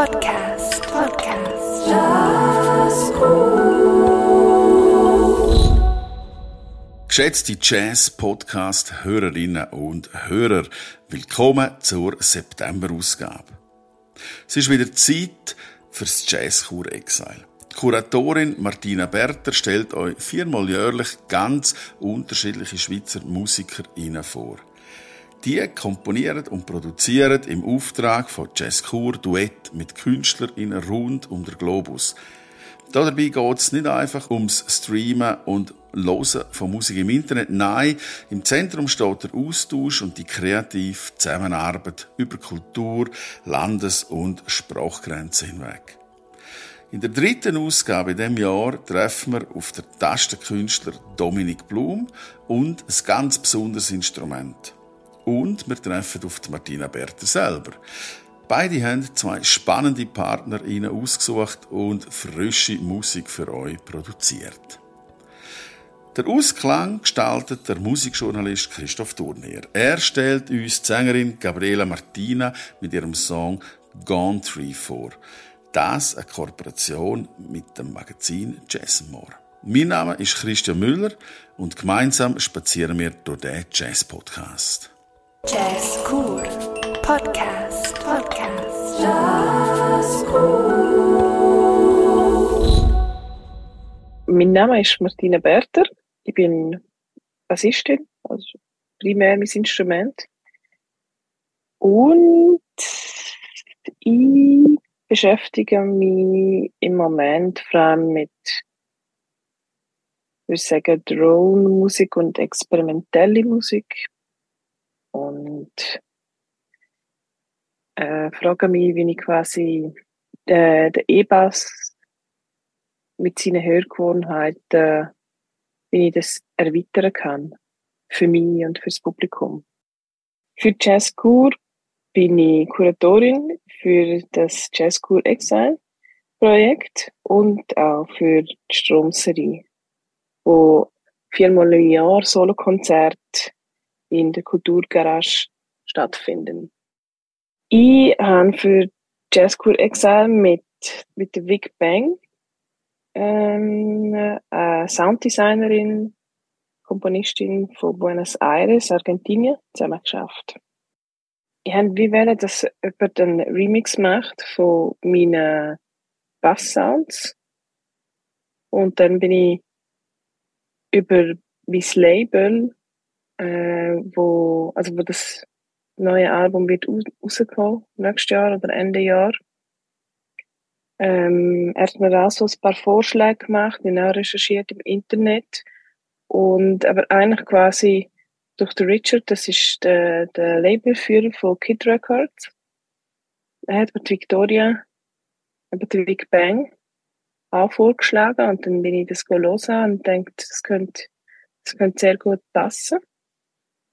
Podcast. Podcast. Jazzcool. Geschätzte Jazz-Podcast-Hörerinnen und Hörer, willkommen zur September-Ausgabe. Es ist wieder Zeit fürs Jazzkur Exile. Kuratorin Martina Berter stellt euch viermal jährlich ganz unterschiedliche Schweizer MusikerInnen vor. Die komponieren und produzieren im Auftrag von Jazzkur Duett mit KünstlerInnen rund um den Globus. Dabei geht es nicht einfach ums Streamen und Hören von Musik im Internet. Nein, im Zentrum steht der Austausch und die kreative Zusammenarbeit über Kultur, Landes- und Sprachgrenzen hinweg. In der dritten Ausgabe in diesem Jahr treffen wir auf den Tastenkünstler Dominik Blum und ein ganz besonderes Instrument. Und wir treffen auf die Martina Berter selber. Beide haben zwei spannende PartnerInnen ausgesucht und frische Musik für euch produziert. Der Ausklang gestaltet der Musikjournalist Christoph Turnier. Er stellt uns die Sängerin Gabriela Martina mit ihrem Song Gone Tree vor. Das eine Kooperation mit dem Magazin Jazzmore. Mein Name ist Christian Müller und gemeinsam spazieren wir durch den Jazz Podcast. Jazz Cool Podcast Podcast Jazz Cool. Mein Name ist Martina Berter. Ich bin Bassistin, also primär mein Instrument. Und ich beschäftige mich im Moment vor allem mit, ich sagen, Drone-Musik und experimentelle Musik. Und äh, frage mich, wie ich quasi äh, den E-Bass mit seinen Hörgewohnheiten, wie ich das erweitern kann. Für mich und fürs Publikum. Für Jazzkur bin ich Kuratorin für das Jazz Cool Exile Projekt und auch für die Stromserie, wo viermal im Jahr Solokonzert in der Kulturgarage stattfinden. Ich habe für Jazz Cool Exile mit, mit der Big Bang ähm, eine Sounddesignerin, Komponistin von Buenos Aires, Argentinien, zusammen geschafft ich habe wie wollen, dass jemand einen Remix macht von meinen Bass-Sounds. Und dann bin ich über mein Label, äh, wo, also wo das neue Album wird rauskommen, nächstes Jahr oder Ende Jahr. Ähm, er hat mir auch so ein paar Vorschläge gemacht, habe auch recherchiert im Internet. Und, aber eigentlich quasi durch den Richard, das ist der, der Labelführer von Kid Records. Er hat mit Victoria, mit der Big Bang auch vorgeschlagen und dann bin ich das hören und denkt, das könnte, das könnte sehr gut passen.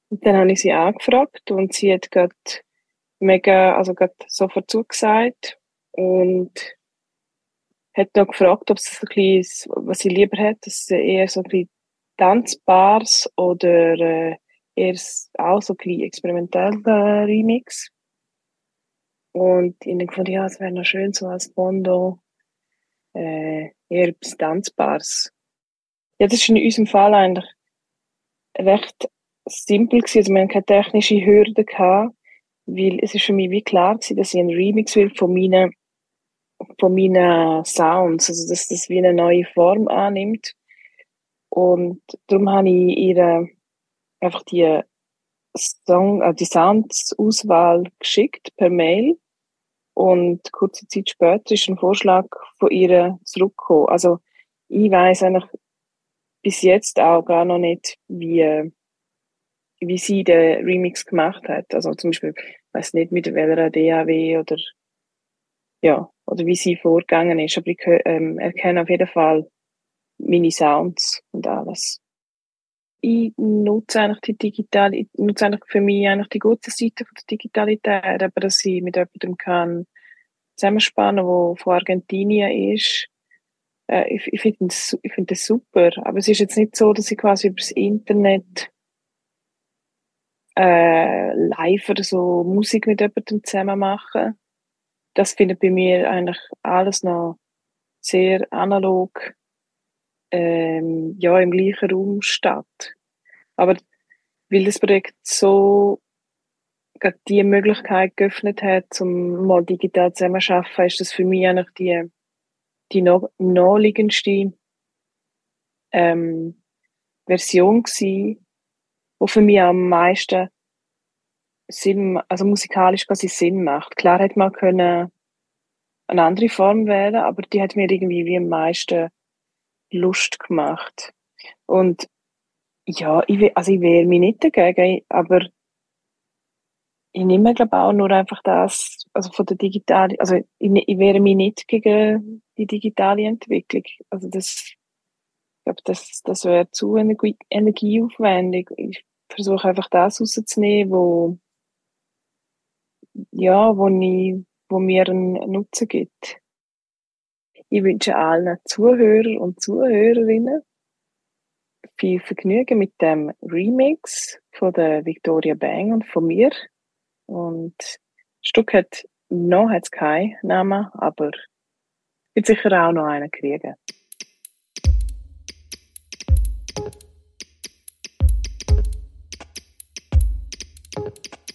Und dann habe ich sie angefragt und sie hat gerade mega, also gerade sofort zugesagt und hat noch gefragt, ob es ein bisschen, was sie lieber hat, dass sie eher so ein bisschen Tanzbars oder äh, eher auch so ein bisschen experimenteller Remix. Und ich habe gefunden, ja, es wäre noch schön so als Bondo äh, eher etwas Tanzbares. Ja, das ist in unserem Fall eigentlich recht simpel gewesen. Also wir haben keine technische Hürde gehabt, weil es ist für mich wie klar gewesen, dass ich einen Remix will von meinen, von meinen Sounds, also dass das wie eine neue Form annimmt. Und darum habe ich ihre einfach die Song, äh, die Soundsauswahl geschickt per Mail und kurze Zeit später ist ein Vorschlag von ihr zurückgekommen. Also ich weiß eigentlich bis jetzt auch gar noch nicht, wie wie sie den Remix gemacht hat. Also zum Beispiel, weiß nicht mit welcher DAW oder ja oder wie sie vorgegangen ist. Aber ich ähm, erkenne auf jeden Fall meine Sounds und alles ich nutze eigentlich die digitale, ich nutze eigentlich für mich eigentlich die gute Seite von der Digitalität, aber dass ich mit jemandem kann zusammenspannen, wo von Argentinien ist. Äh, ich ich finde das, ich finde das super. Aber es ist jetzt nicht so, dass ich quasi übers Internet äh, live oder so Musik mit jemandem zusammen mache. das findet bei mir eigentlich alles noch sehr analog ähm, ja, im gleichen Raum statt. Aber weil das Projekt so gerade die Möglichkeit geöffnet hat, um mal digital zusammenzuarbeiten, ist das für mich eigentlich die, die noch, naheliegendste ähm, Version gewesen, die für mich am meisten Sinn, also musikalisch quasi Sinn macht. Klar hätte man können eine andere Form wählen, aber die hat mir irgendwie wie am meisten Lust gemacht. Und ja, ich, also ich wehre mich nicht dagegen, aber ich nehme, glaube auch nur einfach das, also von der digitalen, also ich, ne, ich wehre mich nicht gegen die digitale Entwicklung. Also das, ich glaube, das, das wäre zu energie, energieaufwendig. Ich versuche einfach das rauszunehmen, wo, ja, wo ich, wo mir einen Nutzen gibt. Ich wünsche allen Zuhörer und Zuhörerinnen viel Vergnügen mit dem Remix von der Victoria Bang und von mir. Und das Stück hat noch hat's keinen Namen, aber wird sicher auch noch einen kriegen. Thank you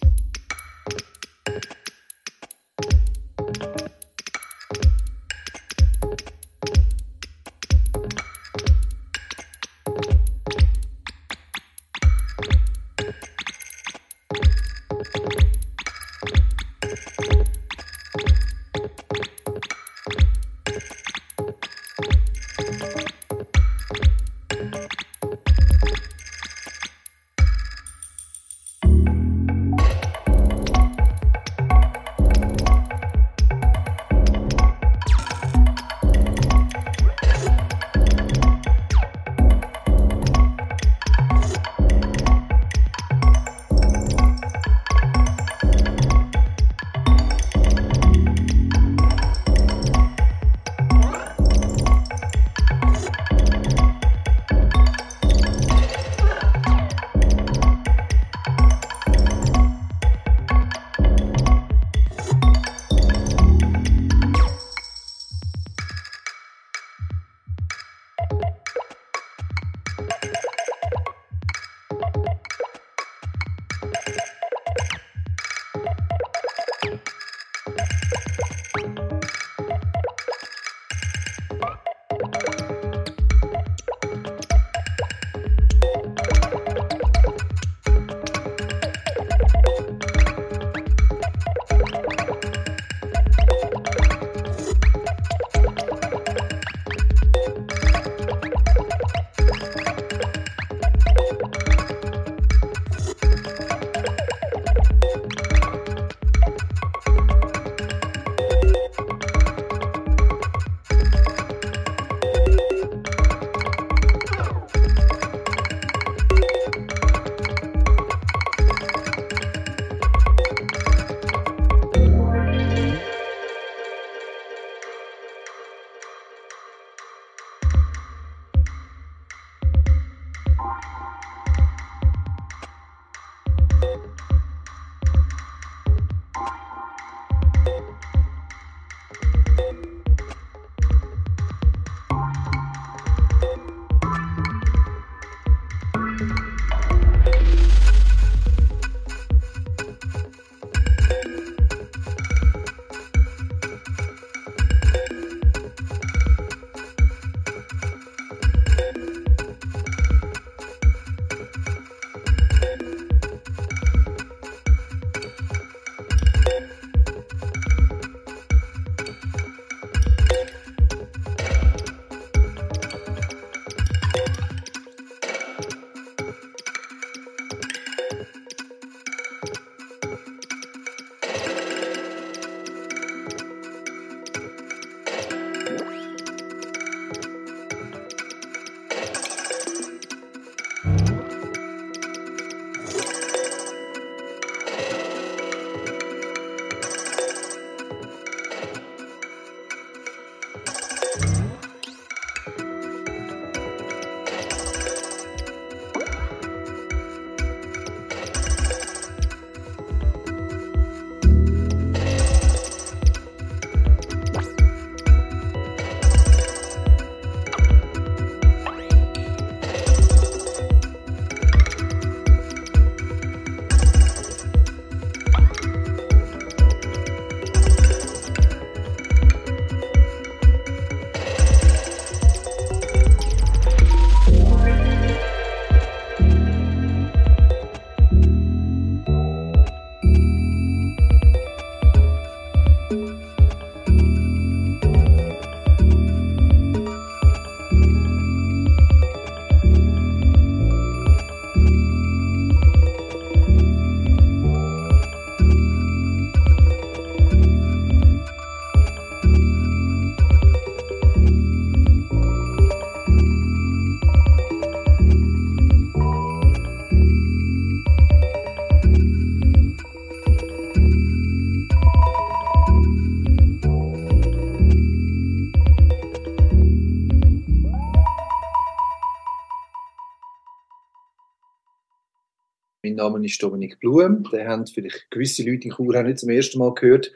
Name ist Dominik Blum. Den haben vielleicht gewisse Leute in Chur nicht zum ersten Mal gehört.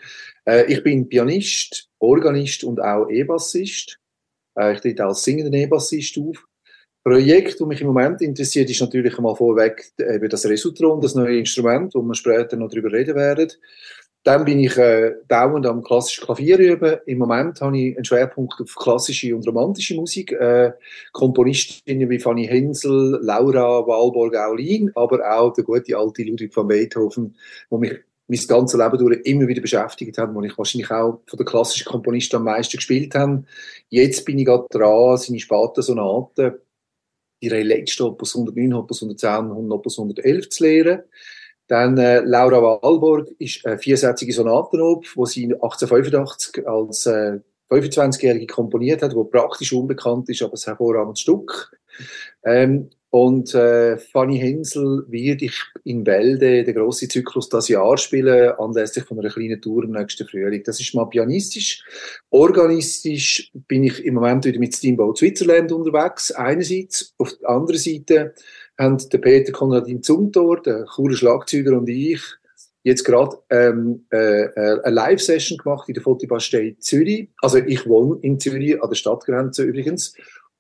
Äh, ich bin Pianist, Organist und auch E-Bassist. Äh, ich trete als singender E-Bassist auf. Projekt, das mich im Moment interessiert, ist natürlich einmal vorweg eben das Resutron, das neue Instrument, wo wir später noch darüber reden werden. Dann bin ich äh, dauernd am klassischen Klavier üben. Im Moment habe ich einen Schwerpunkt auf klassische und romantische Musik. Äh, Komponistinnen wie Fanny Hensel, Laura Walborg-Aulin, aber auch der gute alte Ludwig van Beethoven, wo mich mein ganzes Leben durch immer wieder beschäftigt hat, wo ich wahrscheinlich auch von der klassischen Komponisten am meisten gespielt habe. Jetzt bin ich gerade dran, seine späten Sonaten, ihre letzte Opus 109, Opus 110 und Opus 111 zu lehren. Dann äh, Laura Walborg ist eine viersätzige Sonatenop, wo sie 1885 als äh, 25-Jährige komponiert hat, wo praktisch unbekannt ist, aber ein hervorragendes Stück. Ähm, und äh, Fanny Hensel wird ich in Bälde den grossen Zyklus das Jahr spielen, anlässlich von einer kleinen Tour im nächsten Frühling. Das ist mal pianistisch. Organistisch bin ich im Moment wieder mit Steamboat Switzerland unterwegs, einerseits. Auf der anderen Seite haben der Peter Konradin Zumthor, der Churer Schlagzeuger und ich, jetzt gerade ähm, äh, äh eine Live-Session gemacht in der Fotobastei Zürich. Also ich wohne in Zürich, an der Stadtgrenze übrigens.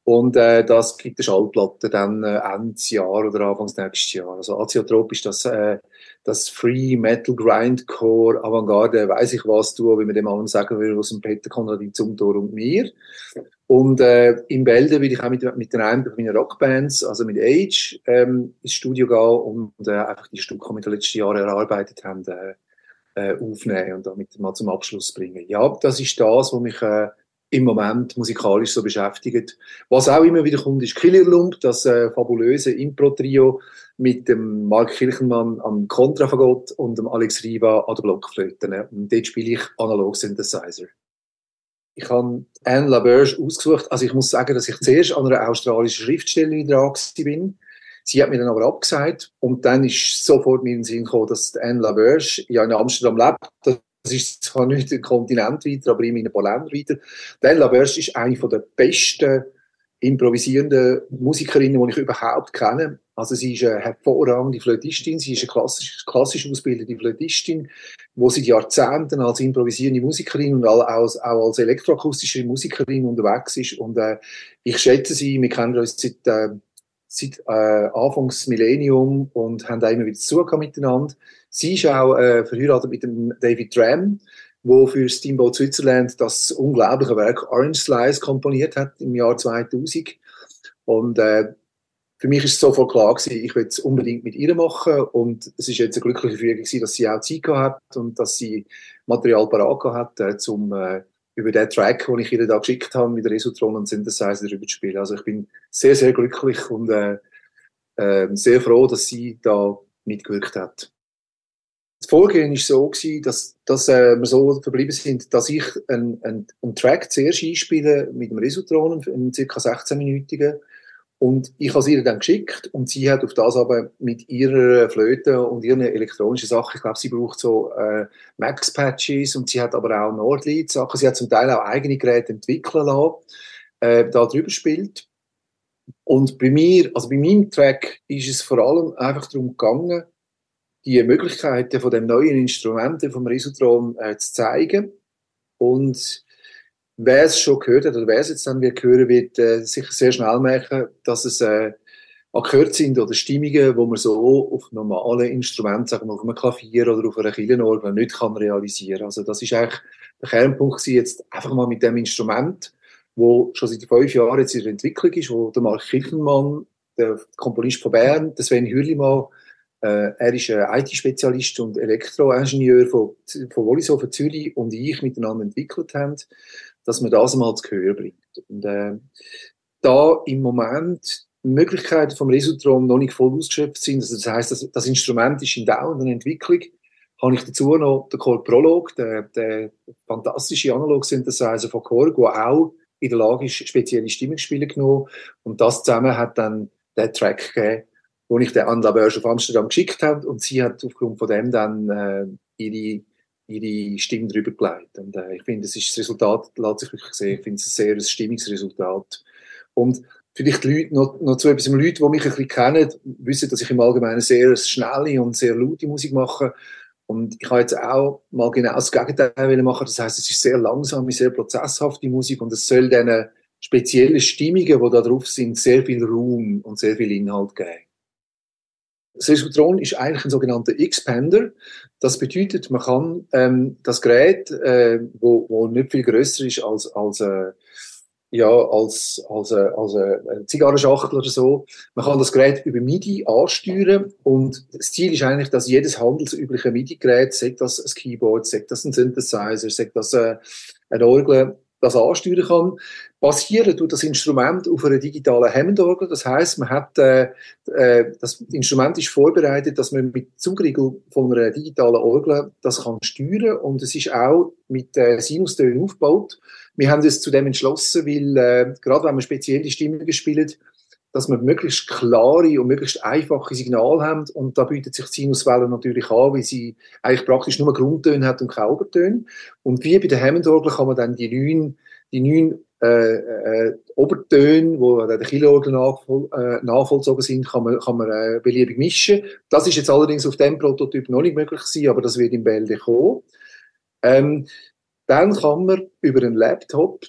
Und äh, das gibt eine Schallplatte dann äh, Ende Jahr oder Anfangs nächstes Jahr. Also Aziotrop ist das, äh, das Free Metal Grindcore Avantgarde, weiß ich was du, wie man dem allen sagen will, aus dem Peter Konradin Zumthor und mir. Und äh, in Bälde will ich auch mit, mit den einen meiner Rockbands, also mit Age, ähm, ins Studio gehen und äh, einfach die Stücke, die wir in den letzten Jahren erarbeitet haben, äh, äh, aufnehmen und damit mal zum Abschluss bringen. Ja, das ist das, was mich äh, im Moment musikalisch so beschäftigt. Was auch immer wieder kommt, ist Killerlump, das äh, fabulöse Impro-Trio mit dem Mark Kirchenmann am Kontrafagott und dem Alex Riva an der Blockflöte. Und dort spiele ich Analog Synthesizer. Ich habe Anne LaBerge ausgesucht. Also ich muss sagen, dass ich zuerst an einer australischen Schriftstellerin dran bin. Sie hat mir dann aber abgesagt und dann ist sofort mir in den Sinn gekommen, dass Anne LaBerge ja in Amsterdam lebt. Das ist zwar nicht ein Kontinent weiter, aber immerhin ein paar Länder weiter. Anne LaBerge ist eine der besten improvisierenden Musikerinnen, die ich überhaupt kenne. Also sie ist eine hervorragende Flötistin, sie ist eine klassisch, klassisch ausgebildete Flötistin, wo seit Jahrzehnten als improvisierende Musikerin und auch als, auch als elektroakustische Musikerin unterwegs ist. Und äh, ich schätze sie, wir kennen uns seit, äh, seit äh, Anfangs Millennium und haben auch immer wieder zu miteinander. Sie ist auch äh, verheiratet mit dem David Dram, wo für Steamboat Switzerland das unglaubliche Werk Orange Slice komponiert hat im Jahr 2000. Und äh, für mich ist es sofort klar gewesen, ich will es unbedingt mit ihr machen und es ist jetzt eine glückliche Fügung gewesen, dass sie auch Zeit gehabt hat und dass sie Material parat hat, äh, zum äh, über den Track, den ich ihr da geschickt habe, mit Resutron und Synthesizer darüber zu spielen. Also ich bin sehr, sehr glücklich und äh, äh, sehr froh, dass sie da mitgewirkt hat. Das Vorgehen war so gewesen, dass, dass äh, wir so verblieben sind, dass ich einen, einen, einen Track zuerst einspiele mit dem Resutron, einen ca. 16-minütigen, und ich habe sie ihr dann geschickt und sie hat auf das aber mit ihrer Flöte und ihren elektronischen Sachen, ich glaube, sie braucht so äh, Max-Patches und sie hat aber auch Nordlied-Sachen. Sie hat zum Teil auch eigene Geräte entwickeln lassen, äh, da drüber spielt. Und bei mir, also bei meinem Track ist es vor allem einfach darum gegangen, die Möglichkeiten von dem neuen Instrumenten vom Risotron äh, zu zeigen und wer es schon gehört hat oder wer es jetzt dann wird hören, wird äh, sicher sehr schnell merken, dass es äh, Akkorde sind oder Stimmungen, wo man so auf normalen Instrumenten, sagen wir auf einem Klavier oder auf einer Kirchenorgel nicht kann realisieren. Also das ist eigentlich der Kernpunkt jetzt einfach mal mit dem Instrument, wo schon seit fünf Jahren jetzt in der Entwicklung ist, wo der Mark Kirchenmann, der Komponist von Bern, der Sven Hürlimann, Äh, er ist ein IT-Spezialist und Elektroingenieur von, von Wollishofen Zürich und ich miteinander entwickelt haben, dass man das mal zu Gehör bringt. Und äh, da im Moment die Möglichkeiten vom Resutron noch nicht voll ausgeschöpft sind, also das heißt, das, das Instrument ist in dauernder Entwicklung, habe ich dazu noch den Core Prolog, der, der fantastische Analog-Synthesizer von Korg, der auch in der Lage ist, spezielle Stimmungsspiele genommen. Und das zusammen hat dann den Track gegeben, wo ich den an la Börse auf Amsterdam geschickt habe. Und sie hat aufgrund von dem dann äh, ihre, ihre Stimme drüber gelegt. Und äh, ich finde, das ist das Resultat, lässt sich wirklich sehen. Ich finde es ein sehr ein Stimmungsresultat. Und vielleicht Leute, noch, noch zu etwas, Leute, die mich ein bisschen kennen, wissen, dass ich im Allgemeinen sehr schnelle und sehr laute Musik mache. Und ich habe jetzt auch mal genau das Gegenteil machen. Das heißt, es ist sehr langsame, sehr prozesshafte Musik und es soll diesen speziellen Stimmungen, die da drauf sind, sehr viel Raum und sehr viel Inhalt geben. Das Resutron ist eigentlich ein sogenannter Expander. Das bedeutet, man kann ähm, das Gerät, äh, wo, wo nicht viel größer ist als, als äh, ja, als, als, äh, als eine Zigarrenschachtel oder so. Man kann das Gerät über MIDI ansteuern und das Ziel ist eigentlich, dass jedes handelsübliche MIDI-Gerät, sagt das ein Keyboard, sagt das ein Synthesizer, sagt das äh, ein Orgel, das ansteuern kann. Basieren tut das Instrument auf einer digitalen Hammond-Orgel. Das heißt, man hat, äh, äh, das Instrument ist vorbereitet, dass man mit Zugriegel von einer digitalen Orgel das kann steuern und es ist auch mit äh, Sinustönen aufgebaut. Wir haben uns zudem entschlossen, weil äh, gerade wenn man spezielle Stimmungen spielt, dass wir möglichst klare und möglichst einfache Signale haben. Und da bietet sich die Sinuswelle natürlich an, weil sie eigentlich praktisch nur Grundtöne hat und keine Obertöne. Und wie bei den Hammond-Orgeln kann man dann die neun, die neun äh, äh, Obertöne, wo der Kilo-Orgel nachvoll, äh, nachvollzogen sind, kann man, kann man äh, beliebig mischen. Das ist jetzt allerdings auf dem Prototyp noch nicht möglich sein, aber das wird im Bälde kommen. Ähm, dann kann man über einen Laptop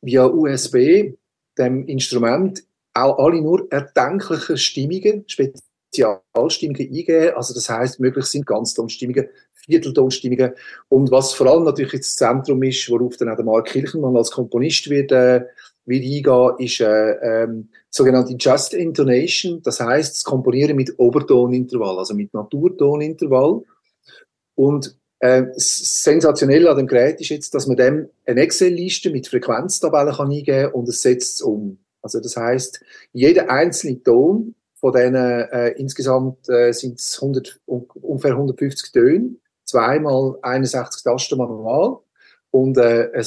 via USB dem Instrument auch alle nur erdenklichen Stimmungen, Spezialstimmungen eingeben. Also das heißt, möglich sind Ganztonstimmungen, Vierteltonstimmungen. Und was vor allem natürlich jetzt das Zentrum ist, worauf dann auch der Mark Kirchenmann als Komponist wird, äh, wird eingehen, ist äh, ähm, sogenannte Just Intonation. Das heißt, das Komponieren mit Obertonintervall, also mit Naturtonintervall. Und äh, sensationell an dem Gerät ist jetzt, dass man dem eine Excel-Liste mit Frequenztabellen kann eingeben und es setzt es um. Also das heißt, jeder einzelne Ton von denen äh, insgesamt äh, sind es ungefähr 150 Töne, zweimal 61 Tasten manual und äh, ein,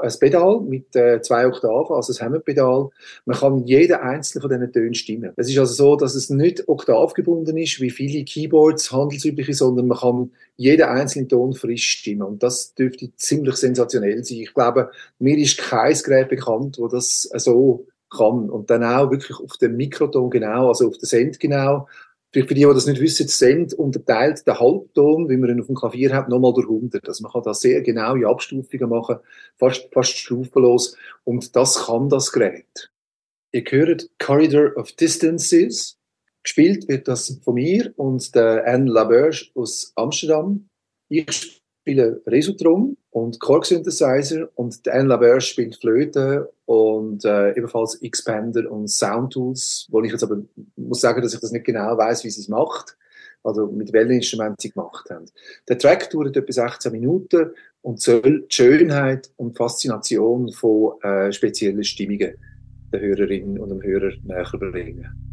ein Pedal mit äh, zwei Oktaven, also ein Hammond-Pedal. Man kann jeden einzelnen von diesen Tönen stimmen. Es ist also so, dass es nicht oktavgebunden ist, wie viele Keyboards handelsübliche, sondern man kann jeden einzelnen Ton frisch stimmen. Und das dürfte ziemlich sensationell sein. Ich glaube, mir ist kein Gerät bekannt, wo das so kann. Und dann auch wirklich auf den Mikroton genau, also auf den Cent genau. Vielleicht für die, die das nicht wissen, Cent unterteilt den Halbton, wie man ihn auf dem Klavier hat, nochmal durch 100. Also man kann da sehr genaue Abstufungen machen, fast, fast stufenlos. Und das kann das Gerät. Ihr hört Corridor of Distances. Gespielt wird das von mir und der Anne Laberge aus Amsterdam. Ich spiele Resutron und Korg Synthesizer und Dan Laverge spielt Flöte und äh, ebenfalls Expander und Soundtools, wo ich jetzt aber muss sagen, dass ich das nicht genau weiß, wie sie es macht, also mit welchen Instrumenten sie gemacht haben. Der Track dauert etwa 16 Minuten und soll die Schönheit und Faszination von äh, speziellen Stimmungen der Hörerin und dem Hörer näher bringen.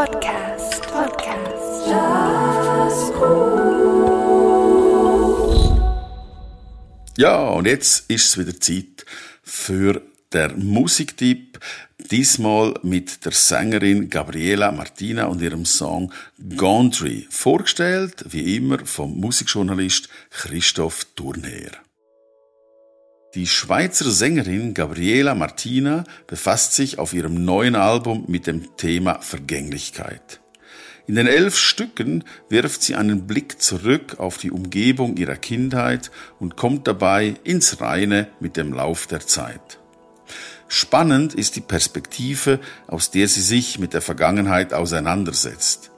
Podcast Podcast Jazzkur Ja, und jetzt ist es wieder Zeit für der Musiktipp. Diesmal mit der Sängerin Gabriela Martina und ihrem Song Gondry. Vorgestellt, wie immer, vom Musikjournalist Christoph Turner. Die Schweizer Sängerin Gabriela Martina befasst sich auf ihrem neuen Album mit dem Thema Vergänglichkeit. In den elf Stücken wirft sie einen Blick zurück auf die Umgebung ihrer Kindheit und kommt dabei ins Reine mit dem Lauf der Zeit. Spannend ist die Perspektive, aus der sie sich mit der Vergangenheit auseinandersetzt.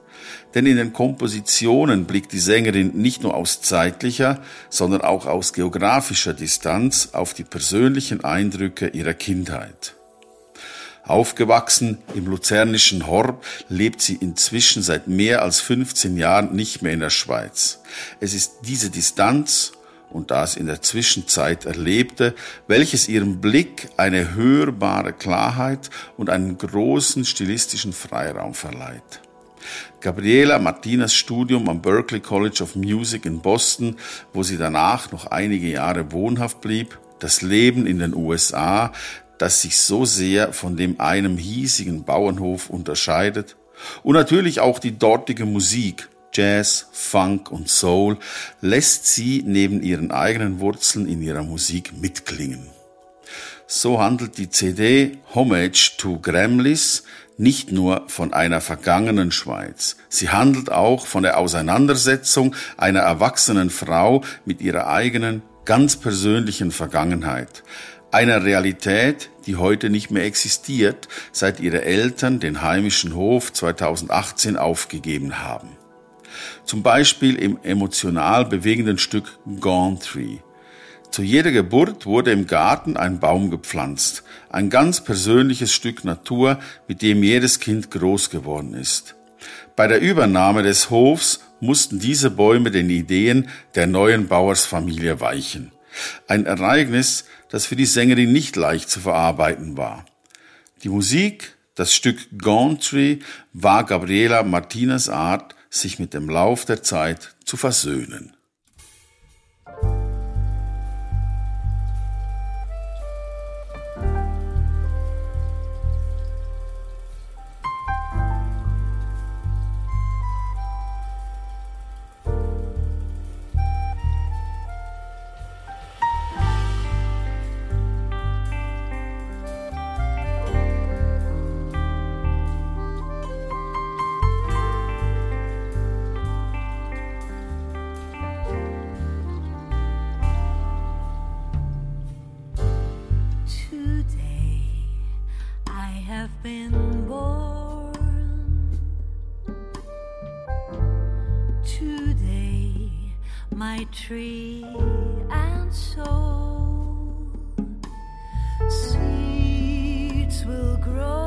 Denn in den Kompositionen blickt die Sängerin nicht nur aus zeitlicher, sondern auch aus geografischer Distanz auf die persönlichen Eindrücke ihrer Kindheit. Aufgewachsen im luzernischen Horb lebt sie inzwischen seit mehr als 15 Jahren nicht mehr in der Schweiz. Es ist diese Distanz und das in der Zwischenzeit Erlebte, welches ihrem Blick eine hörbare Klarheit und einen großen stilistischen Freiraum verleiht. Gabriela Martinas Studium am Berklee College of Music in Boston, wo sie danach noch einige Jahre wohnhaft blieb, das Leben in den USA, das sich so sehr von dem einem hiesigen Bauernhof unterscheidet, und natürlich auch die dortige Musik, Jazz, Funk und Soul, lässt sie neben ihren eigenen Wurzeln in ihrer Musik mitklingen. So handelt die CD Homage to Gremlis nicht nur von einer vergangenen Schweiz. Sie handelt auch von der Auseinandersetzung einer erwachsenen Frau mit ihrer eigenen, ganz persönlichen Vergangenheit. Einer Realität, die heute nicht mehr existiert, seit ihre Eltern den heimischen Hof 2018 aufgegeben haben. Zum Beispiel im emotional bewegenden Stück Gone Tree. Zu jeder Geburt wurde im Garten ein Baum gepflanzt, ein ganz persönliches Stück Natur, mit dem jedes Kind groß geworden ist. Bei der Übernahme des Hofs mussten diese Bäume den Ideen der neuen Bauersfamilie weichen. Ein Ereignis, das für die Sängerin nicht leicht zu verarbeiten war. Die Musik, das Stück Tree, war Gabriela Martinas Art, sich mit dem Lauf der Zeit zu versöhnen. Tree and soul. Seeds will grow.